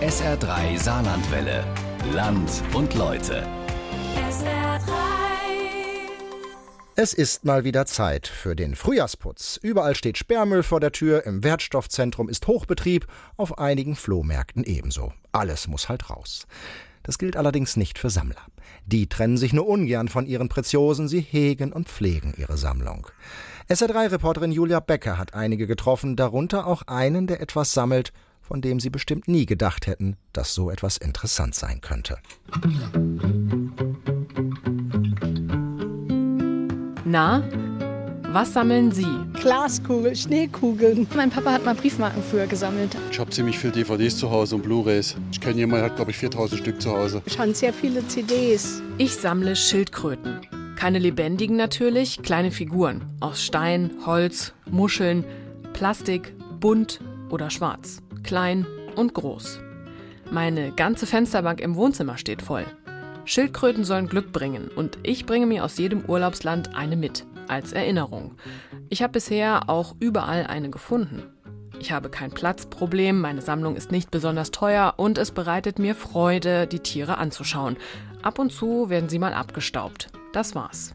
SR3 Saarlandwelle. Land und Leute. SR3. Es ist mal wieder Zeit für den Frühjahrsputz. Überall steht Sperrmüll vor der Tür, im Wertstoffzentrum ist Hochbetrieb, auf einigen Flohmärkten ebenso. Alles muss halt raus. Das gilt allerdings nicht für Sammler. Die trennen sich nur ungern von ihren Preziosen, sie hegen und pflegen ihre Sammlung. SR3-Reporterin Julia Becker hat einige getroffen, darunter auch einen, der etwas sammelt, von dem sie bestimmt nie gedacht hätten, dass so etwas interessant sein könnte. Na, was sammeln Sie? Glaskugeln, Schneekugeln. Mein Papa hat mal Briefmarken früher gesammelt. Ich habe ziemlich viele DVDs zu Hause und Blu-rays. Ich kenne jemanden, der hat glaube ich 4000 Stück zu Hause. Schon sehr viele CDs. Ich sammle Schildkröten. Keine lebendigen natürlich, kleine Figuren aus Stein, Holz, Muscheln, Plastik, bunt oder schwarz, klein und groß. Meine ganze Fensterbank im Wohnzimmer steht voll. Schildkröten sollen Glück bringen und ich bringe mir aus jedem Urlaubsland eine mit, als Erinnerung. Ich habe bisher auch überall eine gefunden. Ich habe kein Platzproblem, meine Sammlung ist nicht besonders teuer und es bereitet mir Freude, die Tiere anzuschauen. Ab und zu werden sie mal abgestaubt. Das war's.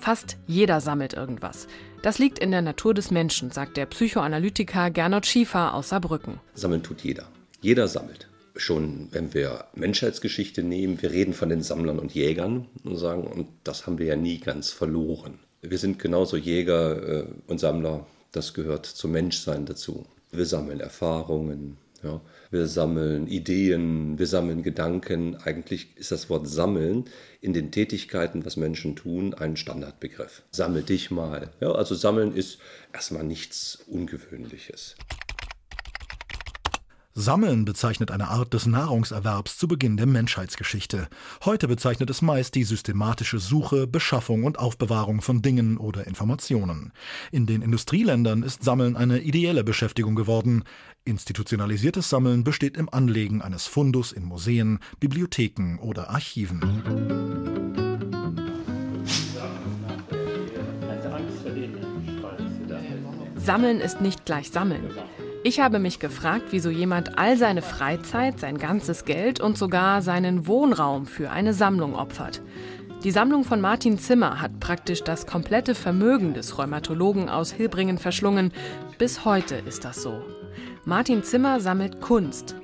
Fast jeder sammelt irgendwas. Das liegt in der Natur des Menschen, sagt der Psychoanalytiker Gernot Schiefer aus Saarbrücken. Sammeln tut jeder. Jeder sammelt. Schon wenn wir Menschheitsgeschichte nehmen, wir reden von den Sammlern und Jägern und sagen, und das haben wir ja nie ganz verloren. Wir sind genauso Jäger äh, und Sammler, das gehört zum Menschsein dazu. Wir sammeln Erfahrungen, ja. Wir sammeln Ideen, wir sammeln Gedanken. Eigentlich ist das Wort Sammeln in den Tätigkeiten, was Menschen tun, ein Standardbegriff. Sammel dich mal. Ja, also Sammeln ist erstmal nichts Ungewöhnliches. Sammeln bezeichnet eine Art des Nahrungserwerbs zu Beginn der Menschheitsgeschichte. Heute bezeichnet es meist die systematische Suche, Beschaffung und Aufbewahrung von Dingen oder Informationen. In den Industrieländern ist Sammeln eine ideelle Beschäftigung geworden. Institutionalisiertes Sammeln besteht im Anlegen eines Fundus in Museen, Bibliotheken oder Archiven. Sammeln ist nicht gleich Sammeln. Ich habe mich gefragt, wieso jemand all seine Freizeit, sein ganzes Geld und sogar seinen Wohnraum für eine Sammlung opfert. Die Sammlung von Martin Zimmer hat praktisch das komplette Vermögen des Rheumatologen aus Hilbringen verschlungen. Bis heute ist das so. Martin Zimmer sammelt Kunst.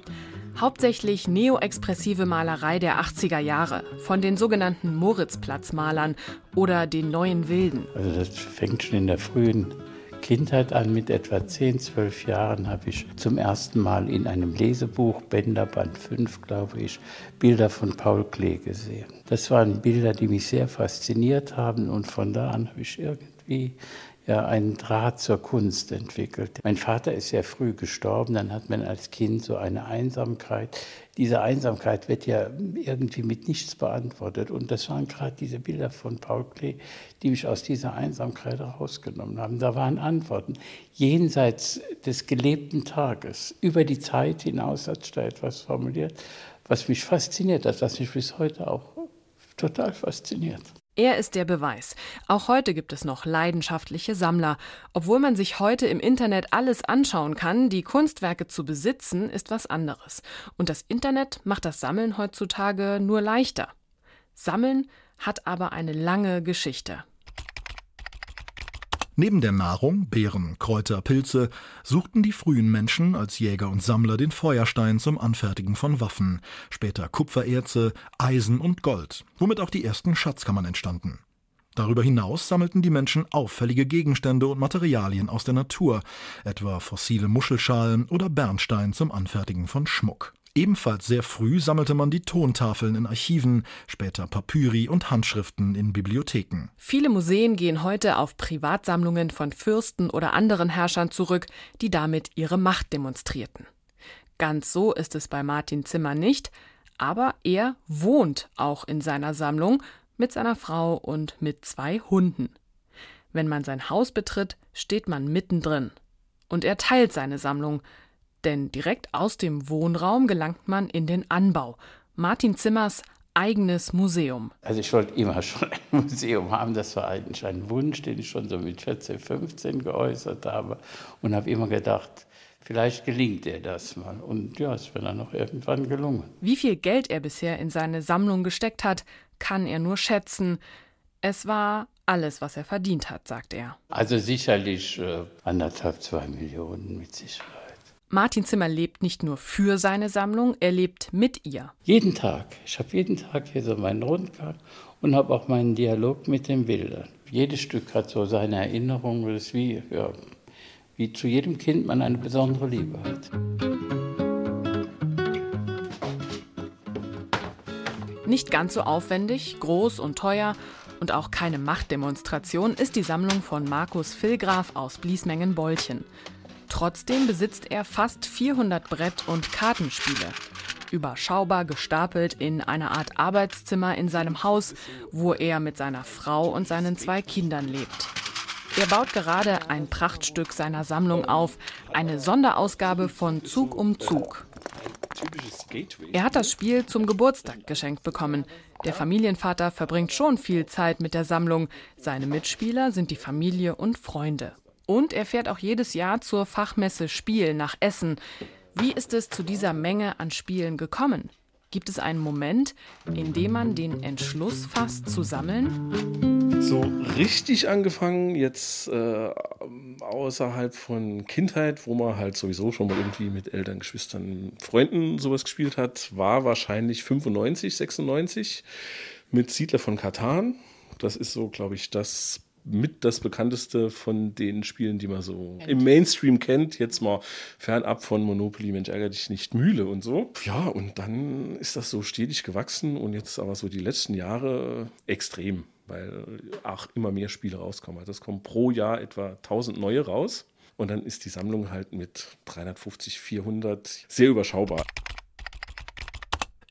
Hauptsächlich neoexpressive Malerei der 80er Jahre von den sogenannten Moritzplatzmalern oder den neuen Wilden. Also das fängt schon in der frühen Kindheit an, mit etwa 10, 12 Jahren habe ich zum ersten Mal in einem Lesebuch, Bänderband 5, glaube ich, Bilder von Paul Klee gesehen. Das waren Bilder, die mich sehr fasziniert haben und von da an habe ich irgendwie ja, einen Draht zur Kunst entwickelt. Mein Vater ist sehr früh gestorben, dann hat man als Kind so eine Einsamkeit. Diese Einsamkeit wird ja irgendwie mit nichts beantwortet. Und das waren gerade diese Bilder von Paul Klee, die mich aus dieser Einsamkeit rausgenommen haben. Da waren Antworten jenseits des gelebten Tages, über die Zeit hinaus hat da etwas formuliert, was mich fasziniert hat, was mich bis heute auch total fasziniert. Er ist der Beweis. Auch heute gibt es noch leidenschaftliche Sammler. Obwohl man sich heute im Internet alles anschauen kann, die Kunstwerke zu besitzen, ist was anderes. Und das Internet macht das Sammeln heutzutage nur leichter. Sammeln hat aber eine lange Geschichte. Neben der Nahrung, Beeren, Kräuter, Pilze, suchten die frühen Menschen als Jäger und Sammler den Feuerstein zum Anfertigen von Waffen, später Kupfererze, Eisen und Gold, womit auch die ersten Schatzkammern entstanden. Darüber hinaus sammelten die Menschen auffällige Gegenstände und Materialien aus der Natur, etwa fossile Muschelschalen oder Bernstein zum Anfertigen von Schmuck. Ebenfalls sehr früh sammelte man die Tontafeln in Archiven, später Papyri und Handschriften in Bibliotheken. Viele Museen gehen heute auf Privatsammlungen von Fürsten oder anderen Herrschern zurück, die damit ihre Macht demonstrierten. Ganz so ist es bei Martin Zimmer nicht, aber er wohnt auch in seiner Sammlung mit seiner Frau und mit zwei Hunden. Wenn man sein Haus betritt, steht man mittendrin. Und er teilt seine Sammlung, denn direkt aus dem Wohnraum gelangt man in den Anbau. Martin Zimmers eigenes Museum. Also ich wollte immer schon ein Museum haben. Das war eigentlich ein Wunsch, den ich schon so mit 14, 15 geäußert habe. Und habe immer gedacht, Vielleicht gelingt er das mal. Und ja, es wird dann noch irgendwann gelungen. Wie viel Geld er bisher in seine Sammlung gesteckt hat, kann er nur schätzen. Es war alles, was er verdient hat, sagt er. Also sicherlich äh, anderthalb, zwei Millionen mit Sicherheit. Martin Zimmer lebt nicht nur für seine Sammlung, er lebt mit ihr. Jeden Tag. Ich habe jeden Tag hier so meinen Rundgang und habe auch meinen Dialog mit den Bildern. Jedes Stück hat so seine Erinnerung. Das ist wie, ja, wie zu jedem Kind man eine besondere Liebe hat. Nicht ganz so aufwendig, groß und teuer und auch keine Machtdemonstration ist die Sammlung von Markus Villgraf aus Bliesmengen-Bolchen. Trotzdem besitzt er fast 400 Brett- und Kartenspiele. Überschaubar gestapelt in einer Art Arbeitszimmer in seinem Haus, wo er mit seiner Frau und seinen zwei Kindern lebt. Er baut gerade ein Prachtstück seiner Sammlung auf, eine Sonderausgabe von Zug um Zug. Er hat das Spiel zum Geburtstag geschenkt bekommen. Der Familienvater verbringt schon viel Zeit mit der Sammlung. Seine Mitspieler sind die Familie und Freunde. Und er fährt auch jedes Jahr zur Fachmesse Spiel nach Essen. Wie ist es zu dieser Menge an Spielen gekommen? Gibt es einen Moment, in dem man den Entschluss fasst zu sammeln? So richtig angefangen, jetzt äh, außerhalb von Kindheit, wo man halt sowieso schon mal irgendwie mit Eltern, Geschwistern, Freunden sowas gespielt hat, war wahrscheinlich 95, 96 mit Siedler von Katan. Das ist so, glaube ich, das mit das bekannteste von den Spielen, die man so im Mainstream kennt. Jetzt mal fernab von Monopoly, Mensch, ärgere dich nicht, Mühle und so. Ja, und dann ist das so stetig gewachsen und jetzt aber so die letzten Jahre extrem, weil auch immer mehr Spiele rauskommen. Also es kommen pro Jahr etwa 1000 neue raus. Und dann ist die Sammlung halt mit 350, 400 sehr überschaubar.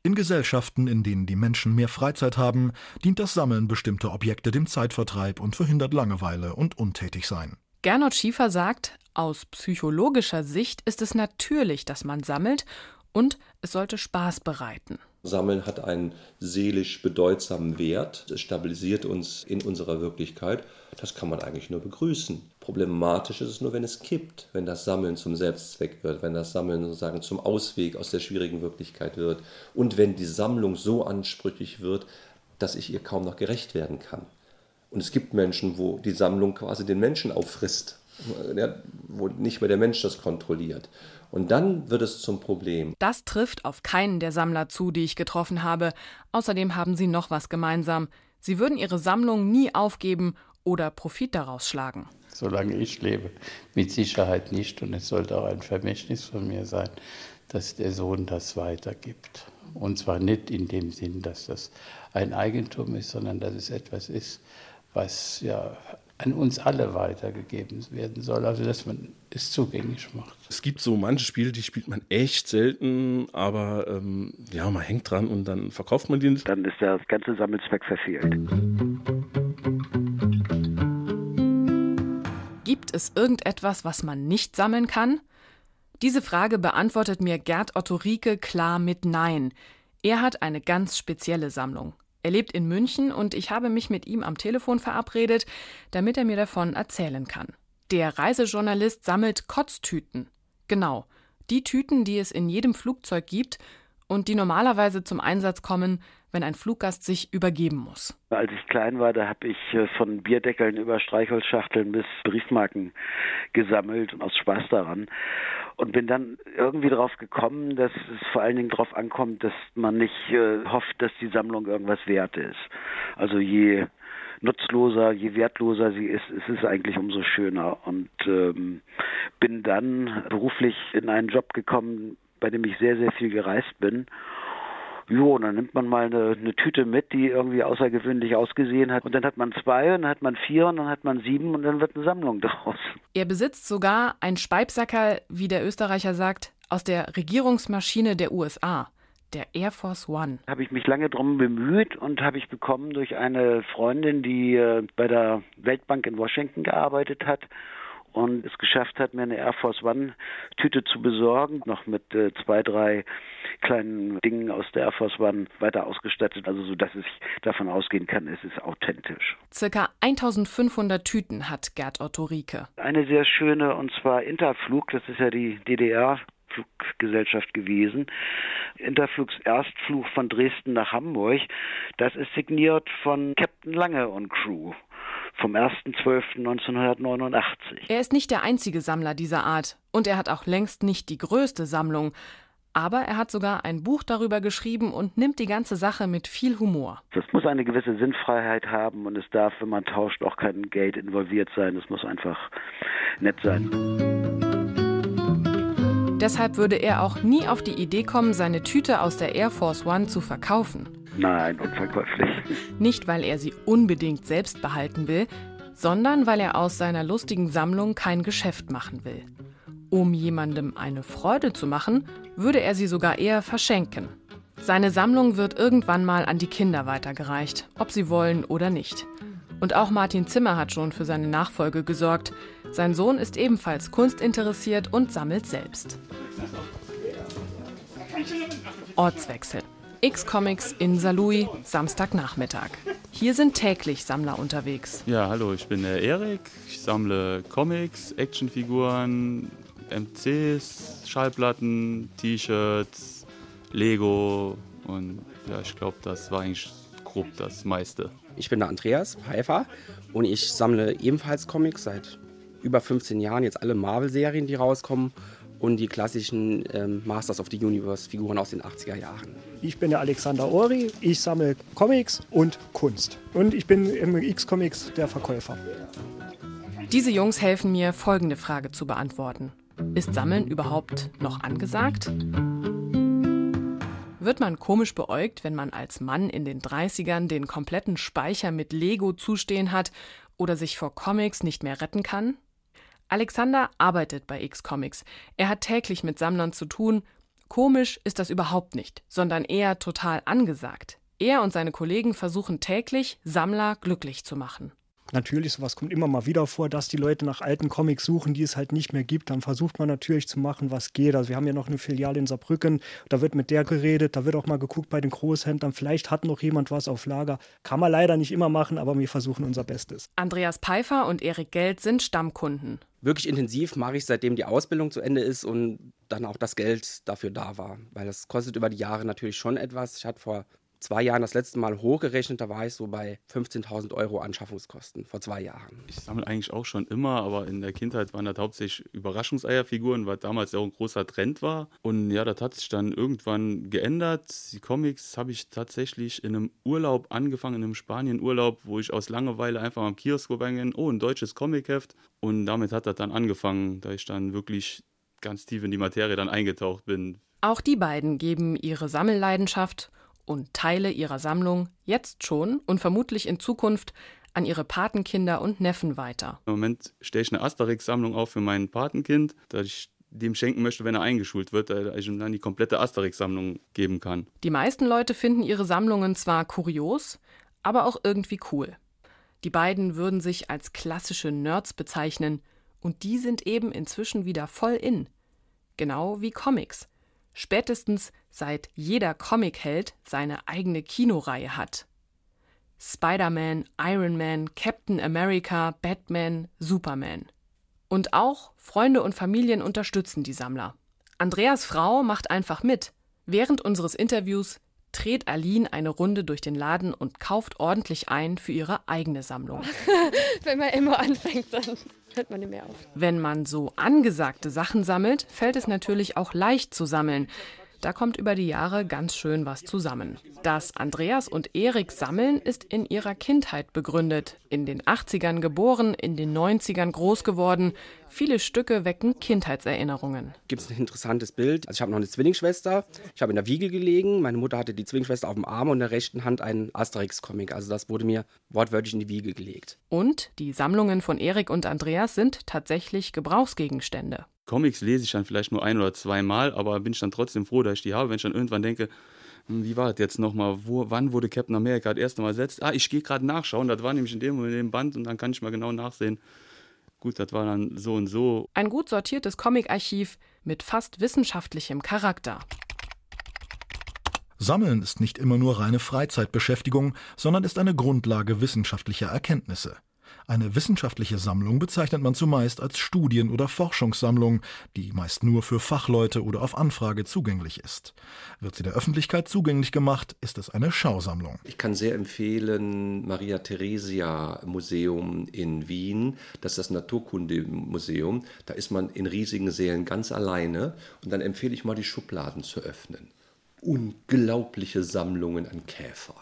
In Gesellschaften, in denen die Menschen mehr Freizeit haben, dient das Sammeln bestimmter Objekte dem Zeitvertreib und verhindert Langeweile und Untätigsein. Gernot Schiefer sagt, aus psychologischer Sicht ist es natürlich, dass man sammelt und es sollte Spaß bereiten. Sammeln hat einen seelisch bedeutsamen Wert. Es stabilisiert uns in unserer Wirklichkeit. Das kann man eigentlich nur begrüßen. Problematisch ist es nur, wenn es kippt, wenn das Sammeln zum Selbstzweck wird, wenn das Sammeln sozusagen zum Ausweg aus der schwierigen Wirklichkeit wird und wenn die Sammlung so ansprüchig wird, dass ich ihr kaum noch gerecht werden kann. Und es gibt Menschen, wo die Sammlung quasi den Menschen auffrisst, wo nicht mehr der Mensch das kontrolliert. Und dann wird es zum Problem. Das trifft auf keinen der Sammler zu, die ich getroffen habe. Außerdem haben sie noch was gemeinsam. Sie würden ihre Sammlung nie aufgeben oder Profit daraus schlagen. Solange ich lebe, mit Sicherheit nicht. Und es sollte auch ein Vermächtnis von mir sein, dass der Sohn das weitergibt. Und zwar nicht in dem Sinn, dass das ein Eigentum ist, sondern dass es etwas ist, was ja an uns alle weitergegeben werden soll, also dass man es zugänglich macht. Es gibt so manche Spiele, die spielt man echt selten, aber ähm, ja, man hängt dran und dann verkauft man die nicht. Dann ist der ganze Sammelzweck verfehlt. Gibt es irgendetwas, was man nicht sammeln kann? Diese Frage beantwortet mir Gerd Otto Rieke klar mit Nein. Er hat eine ganz spezielle Sammlung. Er lebt in München und ich habe mich mit ihm am Telefon verabredet, damit er mir davon erzählen kann. Der Reisejournalist sammelt Kotztüten. Genau, die Tüten, die es in jedem Flugzeug gibt und die normalerweise zum Einsatz kommen, wenn ein Fluggast sich übergeben muss. Als ich klein war, da habe ich äh, von Bierdeckeln über Streichholzschachteln bis Briefmarken gesammelt aus Spaß daran und bin dann irgendwie darauf gekommen, dass es vor allen Dingen darauf ankommt, dass man nicht äh, hofft, dass die Sammlung irgendwas wert ist. Also je nutzloser, je wertloser sie ist, ist es eigentlich umso schöner. Und ähm, bin dann beruflich in einen Job gekommen, bei dem ich sehr, sehr viel gereist bin Jo, dann nimmt man mal eine, eine, Tüte mit, die irgendwie außergewöhnlich ausgesehen hat. Und dann hat man zwei, und dann hat man vier, und dann hat man sieben, und dann wird eine Sammlung daraus. Er besitzt sogar ein Speibsacker, wie der Österreicher sagt, aus der Regierungsmaschine der USA. Der Air Force One. Habe ich mich lange drum bemüht und habe ich bekommen durch eine Freundin, die äh, bei der Weltbank in Washington gearbeitet hat und es geschafft hat, mir eine Air Force One Tüte zu besorgen, noch mit äh, zwei, drei kleinen Dingen aus der Air Force One weiter ausgestattet, also so dass ich davon ausgehen kann, es ist authentisch. Circa 1500 Tüten hat Gerd Otto Rieke. Eine sehr schöne und zwar Interflug, das ist ja die DDR Fluggesellschaft gewesen. Interflugs Erstflug von Dresden nach Hamburg. Das ist signiert von Captain Lange und Crew vom 1.12.1989. Er ist nicht der einzige Sammler dieser Art und er hat auch längst nicht die größte Sammlung. Aber er hat sogar ein Buch darüber geschrieben und nimmt die ganze Sache mit viel Humor. Das muss eine gewisse Sinnfreiheit haben und es darf, wenn man tauscht, auch kein Geld involviert sein. Es muss einfach nett sein. Deshalb würde er auch nie auf die Idee kommen, seine Tüte aus der Air Force One zu verkaufen. Nein, unverkäuflich. Nicht, weil er sie unbedingt selbst behalten will, sondern weil er aus seiner lustigen Sammlung kein Geschäft machen will. Um jemandem eine Freude zu machen, würde er sie sogar eher verschenken. Seine Sammlung wird irgendwann mal an die Kinder weitergereicht, ob sie wollen oder nicht. Und auch Martin Zimmer hat schon für seine Nachfolge gesorgt. Sein Sohn ist ebenfalls kunstinteressiert und sammelt selbst. Ortswechsel. X-Comics in Saarlouis, Samstagnachmittag. Hier sind täglich Sammler unterwegs. Ja, hallo, ich bin der Erik. Ich sammle Comics, Actionfiguren, MCs, Schallplatten, T-Shirts, Lego und ja, ich glaube, das war eigentlich grob das meiste. Ich bin der Andreas Pfeiffer und ich sammle ebenfalls Comics seit über 15 Jahren, jetzt alle Marvel-Serien, die rauskommen und die klassischen ähm, Masters of the Universe-Figuren aus den 80er Jahren. Ich bin der Alexander Ori, ich sammle Comics und Kunst. Und ich bin im X-Comics der Verkäufer. Diese Jungs helfen mir, folgende Frage zu beantworten. Ist Sammeln überhaupt noch angesagt? Wird man komisch beäugt, wenn man als Mann in den 30ern den kompletten Speicher mit Lego zustehen hat oder sich vor Comics nicht mehr retten kann? Alexander arbeitet bei X-Comics. Er hat täglich mit Sammlern zu tun. Komisch ist das überhaupt nicht, sondern eher total angesagt. Er und seine Kollegen versuchen täglich, Sammler glücklich zu machen. Natürlich, sowas kommt immer mal wieder vor, dass die Leute nach alten Comics suchen, die es halt nicht mehr gibt. Dann versucht man natürlich zu machen, was geht. Also wir haben ja noch eine Filiale in Saarbrücken, da wird mit der geredet, da wird auch mal geguckt bei den Großhändlern, vielleicht hat noch jemand was auf Lager. Kann man leider nicht immer machen, aber wir versuchen unser Bestes. Andreas Pfeiffer und Erik Geld sind Stammkunden. Wirklich intensiv mache ich, seitdem die Ausbildung zu Ende ist und dann auch das Geld dafür da war. Weil das kostet über die Jahre natürlich schon etwas. Ich hatte vor zwei Jahren das letzte Mal hochgerechnet, da war ich so bei 15.000 Euro Anschaffungskosten vor zwei Jahren. Ich sammle eigentlich auch schon immer, aber in der Kindheit waren das hauptsächlich Überraschungseierfiguren, weil damals ja auch ein großer Trend war. Und ja, das hat sich dann irgendwann geändert. Die Comics habe ich tatsächlich in einem Urlaub angefangen, in einem Spanien-Urlaub, wo ich aus Langeweile einfach am Kiosk vorbeigegangen oh, ein deutsches Comicheft. Und damit hat das dann angefangen, da ich dann wirklich ganz tief in die Materie dann eingetaucht bin. Auch die beiden geben ihre Sammelleidenschaft und Teile ihrer Sammlung jetzt schon und vermutlich in Zukunft an ihre Patenkinder und Neffen weiter. Im Moment stelle ich eine Asterix-Sammlung auf für mein Patenkind, da ich dem schenken möchte, wenn er eingeschult wird, da ich ihm dann die komplette Asterix-Sammlung geben kann. Die meisten Leute finden ihre Sammlungen zwar kurios, aber auch irgendwie cool. Die beiden würden sich als klassische Nerds bezeichnen und die sind eben inzwischen wieder voll in. Genau wie Comics spätestens seit jeder Comicheld seine eigene Kinoreihe hat. Spider-Man, Iron Man, Captain America, Batman, Superman. Und auch Freunde und Familien unterstützen die Sammler. Andreas Frau macht einfach mit. Während unseres Interviews dreht Aline eine Runde durch den Laden und kauft ordentlich ein für ihre eigene Sammlung. Wenn man immer anfängt, dann hört man nicht mehr auf. Wenn man so angesagte Sachen sammelt, fällt es natürlich auch leicht zu sammeln. Da kommt über die Jahre ganz schön was zusammen. Dass Andreas und Erik sammeln, ist in ihrer Kindheit begründet. In den 80ern geboren, in den 90ern groß geworden. Viele Stücke wecken Kindheitserinnerungen. Gibt es ein interessantes Bild? Also ich habe noch eine Zwillingsschwester. Ich habe in der Wiege gelegen. Meine Mutter hatte die Zwillingsschwester auf dem Arm und in der rechten Hand einen Asterix-Comic. Also das wurde mir wortwörtlich in die Wiege gelegt. Und die Sammlungen von Erik und Andreas sind tatsächlich Gebrauchsgegenstände. Comics lese ich dann vielleicht nur ein oder zwei Mal, aber bin ich dann trotzdem froh, dass ich die habe, wenn ich dann irgendwann denke, hm, wie war das jetzt nochmal? Wo, wann wurde Captain America das erste Mal ersetzt? Ah, ich gehe gerade nachschauen. Das war nämlich in dem, in dem Band und dann kann ich mal genau nachsehen. gut, das war dann so und so. Ein gut sortiertes Comicarchiv mit fast wissenschaftlichem Charakter. Sammeln ist nicht immer nur reine Freizeitbeschäftigung, sondern ist eine Grundlage wissenschaftlicher Erkenntnisse. Eine wissenschaftliche Sammlung bezeichnet man zumeist als Studien- oder Forschungssammlung, die meist nur für Fachleute oder auf Anfrage zugänglich ist. Wird sie der Öffentlichkeit zugänglich gemacht, ist es eine Schausammlung. Ich kann sehr empfehlen Maria Theresia Museum in Wien, das ist das Naturkundemuseum. Da ist man in riesigen Sälen ganz alleine und dann empfehle ich mal die Schubladen zu öffnen. Unglaubliche Sammlungen an Käfer,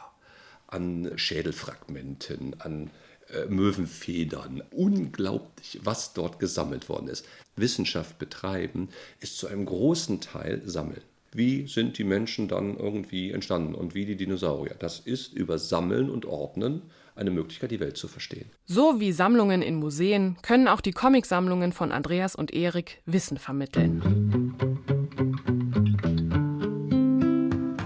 an Schädelfragmenten, an äh, Möwenfedern. Unglaublich, was dort gesammelt worden ist. Wissenschaft betreiben ist zu einem großen Teil Sammeln. Wie sind die Menschen dann irgendwie entstanden und wie die Dinosaurier? Das ist über Sammeln und Ordnen eine Möglichkeit, die Welt zu verstehen. So wie Sammlungen in Museen können auch die Comicsammlungen von Andreas und Erik Wissen vermitteln.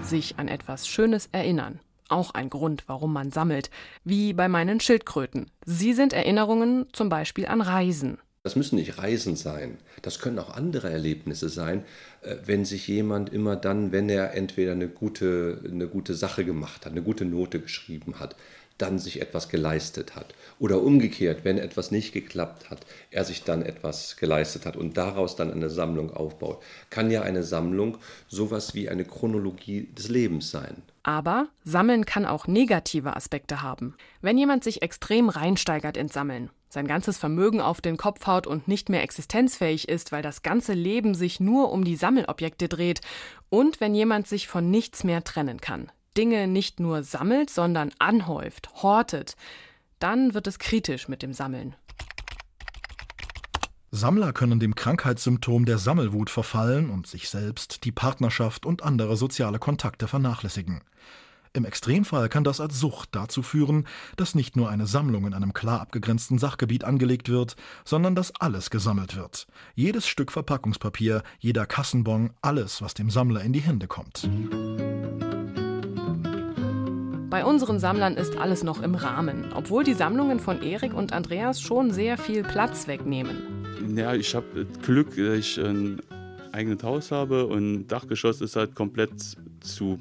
Sich an etwas Schönes erinnern auch ein Grund, warum man sammelt, wie bei meinen Schildkröten. Sie sind Erinnerungen zum Beispiel an Reisen. Das müssen nicht Reisen sein. Das können auch andere Erlebnisse sein, äh, wenn sich jemand immer dann, wenn er entweder eine gute, eine gute Sache gemacht hat, eine gute Note geschrieben hat, dann sich etwas geleistet hat. Oder umgekehrt, wenn etwas nicht geklappt hat, er sich dann etwas geleistet hat und daraus dann eine Sammlung aufbaut. Kann ja eine Sammlung sowas wie eine Chronologie des Lebens sein. Aber Sammeln kann auch negative Aspekte haben. Wenn jemand sich extrem reinsteigert ins Sammeln, sein ganzes Vermögen auf den Kopf haut und nicht mehr existenzfähig ist, weil das ganze Leben sich nur um die Sammelobjekte dreht, und wenn jemand sich von nichts mehr trennen kann, Dinge nicht nur sammelt, sondern anhäuft, hortet, dann wird es kritisch mit dem Sammeln. Sammler können dem Krankheitssymptom der Sammelwut verfallen und sich selbst, die Partnerschaft und andere soziale Kontakte vernachlässigen. Im Extremfall kann das als Sucht dazu führen, dass nicht nur eine Sammlung in einem klar abgegrenzten Sachgebiet angelegt wird, sondern dass alles gesammelt wird. Jedes Stück Verpackungspapier, jeder Kassenbon, alles, was dem Sammler in die Hände kommt. Bei unseren Sammlern ist alles noch im Rahmen, obwohl die Sammlungen von Erik und Andreas schon sehr viel Platz wegnehmen. Ja, ich habe Glück, dass ich ein eigenes Haus habe und Dachgeschoss ist halt komplett zu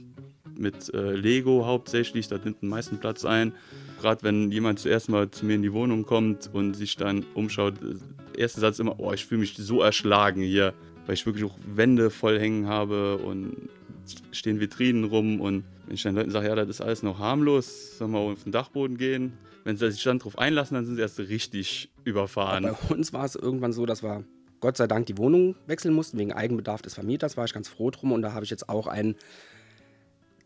mit äh, Lego hauptsächlich, das nimmt den meisten Platz ein. Gerade wenn jemand zuerst mal zu mir in die Wohnung kommt und sich dann umschaut, der erste Satz immer, oh, ich fühle mich so erschlagen hier, weil ich wirklich auch Wände voll hängen habe und stehen Vitrinen rum und wenn ich dann Leuten sage, ja, das ist alles noch harmlos, sollen wir auf den Dachboden gehen. Wenn sie sich dann darauf einlassen, dann sind sie erst richtig überfahren. Bei uns war es irgendwann so, dass wir Gott sei Dank die Wohnung wechseln mussten, wegen Eigenbedarf des Vermieters, war ich ganz froh drum und da habe ich jetzt auch ein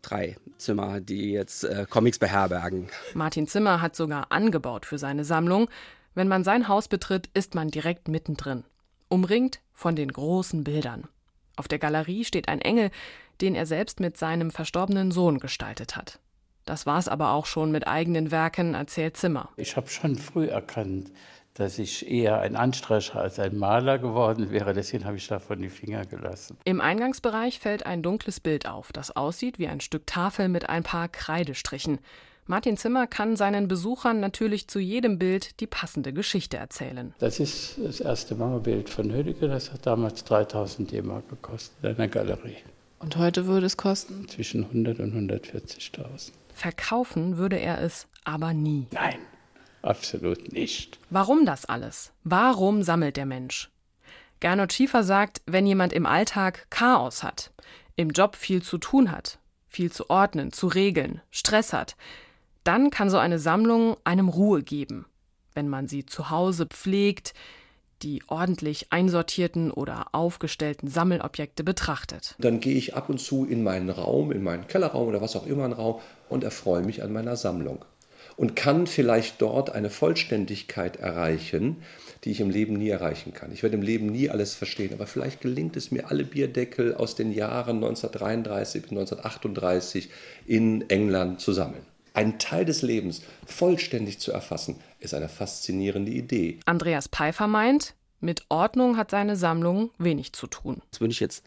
drei Zimmer, die jetzt äh, Comics beherbergen. Martin Zimmer hat sogar angebaut für seine Sammlung. Wenn man sein Haus betritt, ist man direkt mittendrin, umringt von den großen Bildern. Auf der Galerie steht ein Engel, den er selbst mit seinem verstorbenen Sohn gestaltet hat. Das war's aber auch schon mit eigenen Werken, erzählt Zimmer. Ich habe schon früh erkannt, dass ich eher ein Anstreicher als ein Maler geworden wäre. Deswegen habe ich davon die Finger gelassen. Im Eingangsbereich fällt ein dunkles Bild auf, das aussieht wie ein Stück Tafel mit ein paar Kreidestrichen. Martin Zimmer kann seinen Besuchern natürlich zu jedem Bild die passende Geschichte erzählen. Das ist das erste Mauerbild von Hödecke. Das hat damals 3000 D-Mark gekostet in einer Galerie. Und heute würde es kosten? Zwischen 100 und 140.000. Verkaufen würde er es aber nie. Nein, absolut nicht. Warum das alles? Warum sammelt der Mensch? Gernot Schiefer sagt, wenn jemand im Alltag Chaos hat, im Job viel zu tun hat, viel zu ordnen, zu regeln, Stress hat, dann kann so eine Sammlung einem Ruhe geben. Wenn man sie zu Hause pflegt, die ordentlich einsortierten oder aufgestellten Sammelobjekte betrachtet. Dann gehe ich ab und zu in meinen Raum, in meinen Kellerraum oder was auch immer ein Raum und erfreue mich an meiner Sammlung. Und kann vielleicht dort eine Vollständigkeit erreichen, die ich im Leben nie erreichen kann. Ich werde im Leben nie alles verstehen, aber vielleicht gelingt es mir, alle Bierdeckel aus den Jahren 1933 bis 1938 in England zu sammeln. Einen Teil des Lebens vollständig zu erfassen, ist eine faszinierende Idee. Andreas Pfeiffer meint, mit Ordnung hat seine Sammlung wenig zu tun. Das würde ich jetzt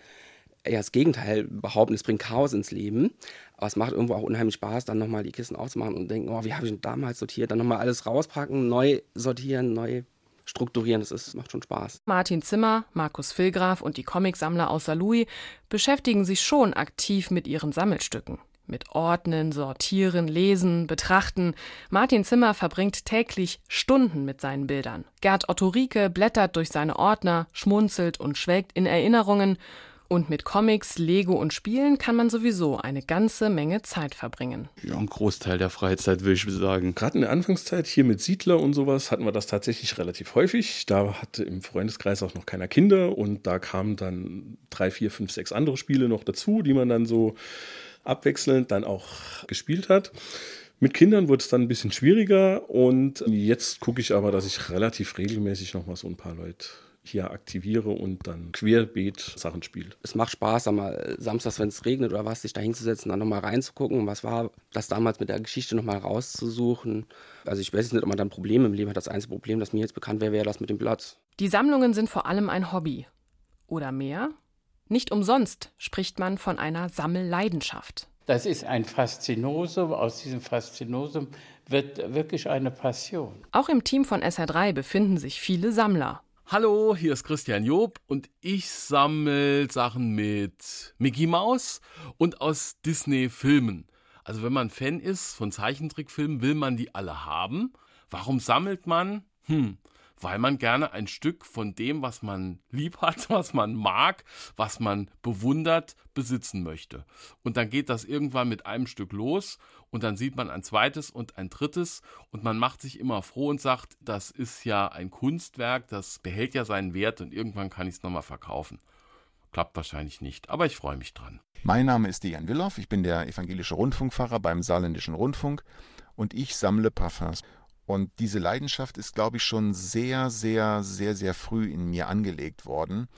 eher das Gegenteil behaupten, es bringt Chaos ins Leben. Aber es macht irgendwo auch unheimlich Spaß, dann nochmal die Kisten aufzumachen und denken, oh, wie habe ich denn damals sortiert? Dann nochmal alles rauspacken, neu sortieren, neu strukturieren. Das ist, macht schon Spaß. Martin Zimmer, Markus Filgraf und die Comicsammler aus Saarlouis beschäftigen sich schon aktiv mit ihren Sammelstücken. Mit Ordnen, Sortieren, Lesen, Betrachten. Martin Zimmer verbringt täglich Stunden mit seinen Bildern. Gerd Otto Rieke blättert durch seine Ordner, schmunzelt und schwelgt in Erinnerungen. Und mit Comics, Lego und Spielen kann man sowieso eine ganze Menge Zeit verbringen. Ja, ein Großteil der Freizeit, würde ich sagen. Gerade in der Anfangszeit hier mit Siedler und sowas hatten wir das tatsächlich relativ häufig. Da hatte im Freundeskreis auch noch keiner Kinder und da kamen dann drei, vier, fünf, sechs andere Spiele noch dazu, die man dann so abwechselnd dann auch gespielt hat. Mit Kindern wurde es dann ein bisschen schwieriger und jetzt gucke ich aber, dass ich relativ regelmäßig noch mal so ein paar Leute hier aktiviere und dann querbeet Sachen spielt. Es macht Spaß, einmal samstags, wenn es regnet oder was, sich da hinzusetzen, dann nochmal reinzugucken, was war das damals mit der Geschichte nochmal rauszusuchen. Also ich weiß nicht, ob man dann Probleme im Leben hat. Das einzige Problem, das mir jetzt bekannt wäre, wäre das mit dem Platz. Die Sammlungen sind vor allem ein Hobby. Oder mehr? Nicht umsonst spricht man von einer Sammelleidenschaft. Das ist ein Faszinosum. Aus diesem Faszinosum wird wirklich eine Passion. Auch im Team von SR3 befinden sich viele Sammler. Hallo, hier ist Christian Job und ich sammle Sachen mit Mickey Mouse und aus Disney-Filmen. Also wenn man Fan ist von Zeichentrickfilmen, will man die alle haben. Warum sammelt man? Hm, weil man gerne ein Stück von dem, was man lieb hat, was man mag, was man bewundert, besitzen möchte. Und dann geht das irgendwann mit einem Stück los und dann sieht man ein zweites und ein drittes und man macht sich immer froh und sagt, das ist ja ein Kunstwerk, das behält ja seinen Wert und irgendwann kann ich es nochmal verkaufen. Klappt wahrscheinlich nicht, aber ich freue mich dran. Mein Name ist Dejan Willoff, ich bin der evangelische Rundfunkpfarrer beim Saarländischen Rundfunk und ich sammle Parfums. Und diese Leidenschaft ist, glaube ich, schon sehr, sehr, sehr, sehr früh in mir angelegt worden.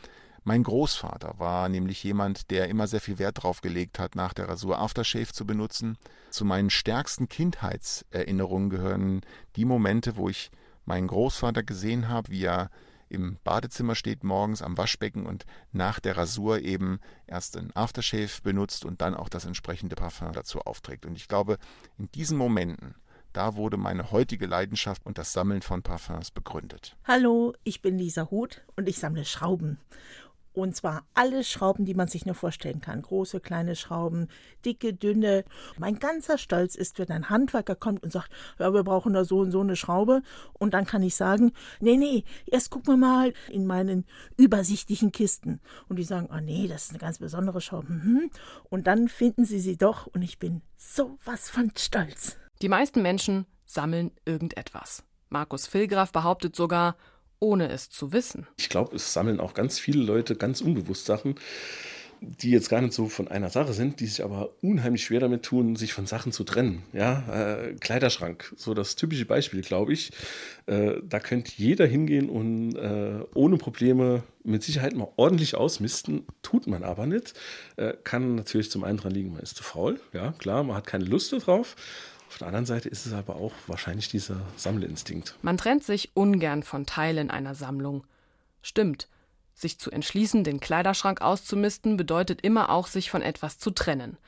Mein Großvater war nämlich jemand, der immer sehr viel Wert darauf gelegt hat, nach der Rasur Aftershave zu benutzen. Zu meinen stärksten Kindheitserinnerungen gehören die Momente, wo ich meinen Großvater gesehen habe, wie er im Badezimmer steht morgens am Waschbecken und nach der Rasur eben erst ein Aftershave benutzt und dann auch das entsprechende Parfum dazu aufträgt. Und ich glaube, in diesen Momenten da wurde meine heutige Leidenschaft und das Sammeln von Parfums begründet. Hallo, ich bin Lisa Huth und ich sammle Schrauben. Und zwar alle Schrauben, die man sich nur vorstellen kann. Große, kleine Schrauben, dicke, dünne. Mein ganzer Stolz ist, wenn ein Handwerker kommt und sagt, ja, wir brauchen da so und so eine Schraube. Und dann kann ich sagen, nee, nee, erst gucken wir mal in meinen übersichtlichen Kisten. Und die sagen, oh nee, das ist eine ganz besondere Schraube. Mhm. Und dann finden sie sie doch und ich bin so was von stolz. Die meisten Menschen sammeln irgendetwas. Markus Filgraf behauptet sogar, ohne es zu wissen. Ich glaube, es sammeln auch ganz viele Leute ganz unbewusst Sachen, die jetzt gar nicht so von einer Sache sind, die sich aber unheimlich schwer damit tun, sich von Sachen zu trennen. Ja, äh, Kleiderschrank, so das typische Beispiel, glaube ich. Äh, da könnte jeder hingehen und äh, ohne Probleme mit Sicherheit mal ordentlich ausmisten, tut man aber nicht. Äh, kann natürlich zum einen dran liegen, man ist zu faul, ja, klar, man hat keine Lust darauf. Auf der anderen Seite ist es aber auch wahrscheinlich dieser Sammelinstinkt. Man trennt sich ungern von Teilen einer Sammlung. Stimmt. Sich zu entschließen, den Kleiderschrank auszumisten, bedeutet immer auch, sich von etwas zu trennen.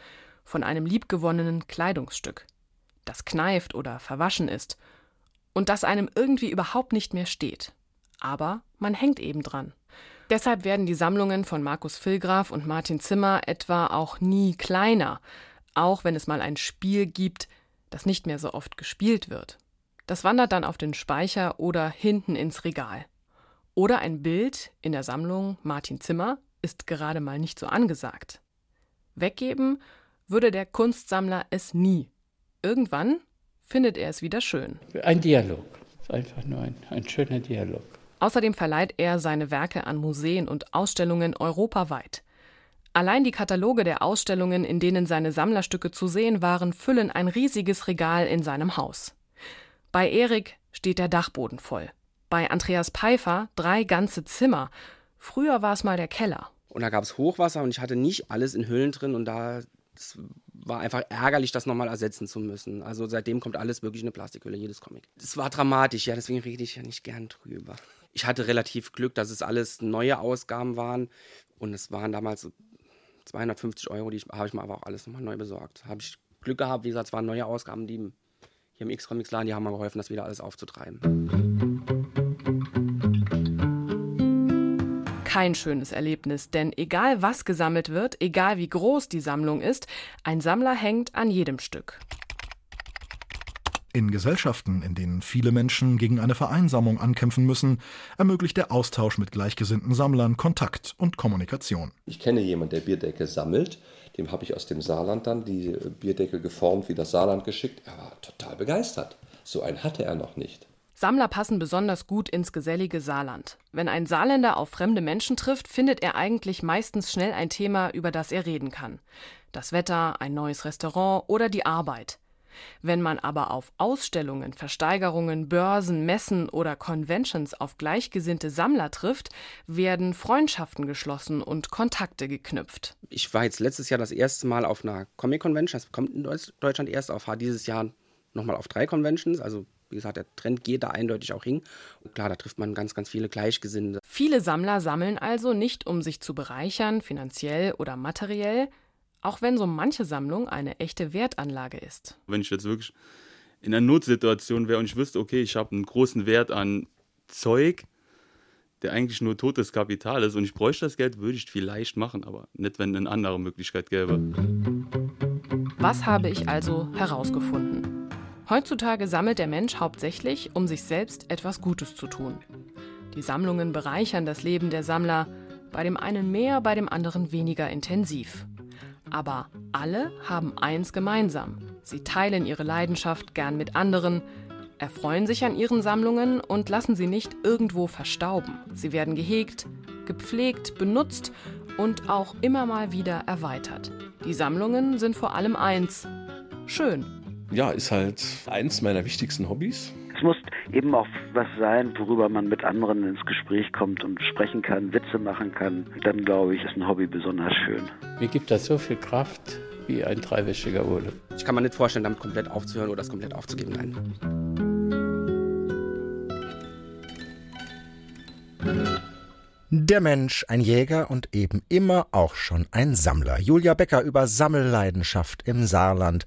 Von einem liebgewonnenen Kleidungsstück. Das kneift oder verwaschen ist. Und das einem irgendwie überhaupt nicht mehr steht. Aber man hängt eben dran. Deshalb werden die Sammlungen von Markus Filgraf und Martin Zimmer etwa auch nie kleiner, auch wenn es mal ein Spiel gibt, das nicht mehr so oft gespielt wird. Das wandert dann auf den Speicher oder hinten ins Regal. Oder ein Bild in der Sammlung Martin Zimmer ist gerade mal nicht so angesagt. Weggeben würde der Kunstsammler es nie. Irgendwann findet er es wieder schön. Ein Dialog. Einfach nur ein, ein schöner Dialog. Außerdem verleiht er seine Werke an Museen und Ausstellungen europaweit. Allein die Kataloge der Ausstellungen, in denen seine Sammlerstücke zu sehen waren, füllen ein riesiges Regal in seinem Haus. Bei Erik steht der Dachboden voll. Bei Andreas Pfeiffer drei ganze Zimmer. Früher war es mal der Keller. Und da gab es Hochwasser und ich hatte nicht alles in Hüllen drin und da es war einfach ärgerlich, das nochmal ersetzen zu müssen. Also seitdem kommt alles wirklich in eine Plastikhülle, jedes Comic. Das war dramatisch, ja, deswegen rede ich ja nicht gern drüber. Ich hatte relativ Glück, dass es alles neue Ausgaben waren und es waren damals 250 Euro, die habe ich mir aber auch alles nochmal neu besorgt. Habe ich Glück gehabt, wie gesagt, es waren neue Ausgaben, die hier im X-Comics-Laden, die haben mir geholfen, das wieder alles aufzutreiben. Kein schönes Erlebnis, denn egal was gesammelt wird, egal wie groß die Sammlung ist, ein Sammler hängt an jedem Stück. In Gesellschaften, in denen viele Menschen gegen eine Vereinsamung ankämpfen müssen, ermöglicht der Austausch mit gleichgesinnten Sammlern Kontakt und Kommunikation. Ich kenne jemanden, der Bierdeckel sammelt. Dem habe ich aus dem Saarland dann die Bierdeckel geformt, wie das Saarland geschickt. Er war total begeistert. So einen hatte er noch nicht. Sammler passen besonders gut ins gesellige Saarland. Wenn ein Saarländer auf fremde Menschen trifft, findet er eigentlich meistens schnell ein Thema, über das er reden kann. Das Wetter, ein neues Restaurant oder die Arbeit. Wenn man aber auf Ausstellungen, Versteigerungen, Börsen, Messen oder Conventions auf gleichgesinnte Sammler trifft, werden Freundschaften geschlossen und Kontakte geknüpft. Ich war jetzt letztes Jahr das erste Mal auf einer Comic-Convention, das kommt in Deutschland erst auf, war dieses Jahr nochmal auf drei Conventions, also wie gesagt, der Trend geht da eindeutig auch hin. Und klar, da trifft man ganz, ganz viele Gleichgesinnte. Viele Sammler sammeln also nicht, um sich zu bereichern, finanziell oder materiell, auch wenn so manche Sammlung eine echte Wertanlage ist. Wenn ich jetzt wirklich in einer Notsituation wäre und ich wüsste, okay, ich habe einen großen Wert an Zeug, der eigentlich nur totes Kapital ist und ich bräuchte das Geld, würde ich es vielleicht machen, aber nicht, wenn eine andere Möglichkeit gäbe. Was habe ich also herausgefunden? Heutzutage sammelt der Mensch hauptsächlich, um sich selbst etwas Gutes zu tun. Die Sammlungen bereichern das Leben der Sammler, bei dem einen mehr, bei dem anderen weniger intensiv. Aber alle haben eins gemeinsam. Sie teilen ihre Leidenschaft gern mit anderen, erfreuen sich an ihren Sammlungen und lassen sie nicht irgendwo verstauben. Sie werden gehegt, gepflegt, benutzt und auch immer mal wieder erweitert. Die Sammlungen sind vor allem eins: schön. Ja, ist halt eins meiner wichtigsten Hobbys. Es muss eben auch was sein, worüber man mit anderen ins Gespräch kommt und sprechen kann, Witze machen kann. Dann glaube ich, ist ein Hobby besonders schön. Mir gibt das so viel Kraft wie ein dreiwöchiger Urlaub. Ich kann mir nicht vorstellen, damit komplett aufzuhören oder das komplett aufzugeben. Nein. Der Mensch, ein Jäger und eben immer auch schon ein Sammler. Julia Becker über Sammelleidenschaft im Saarland.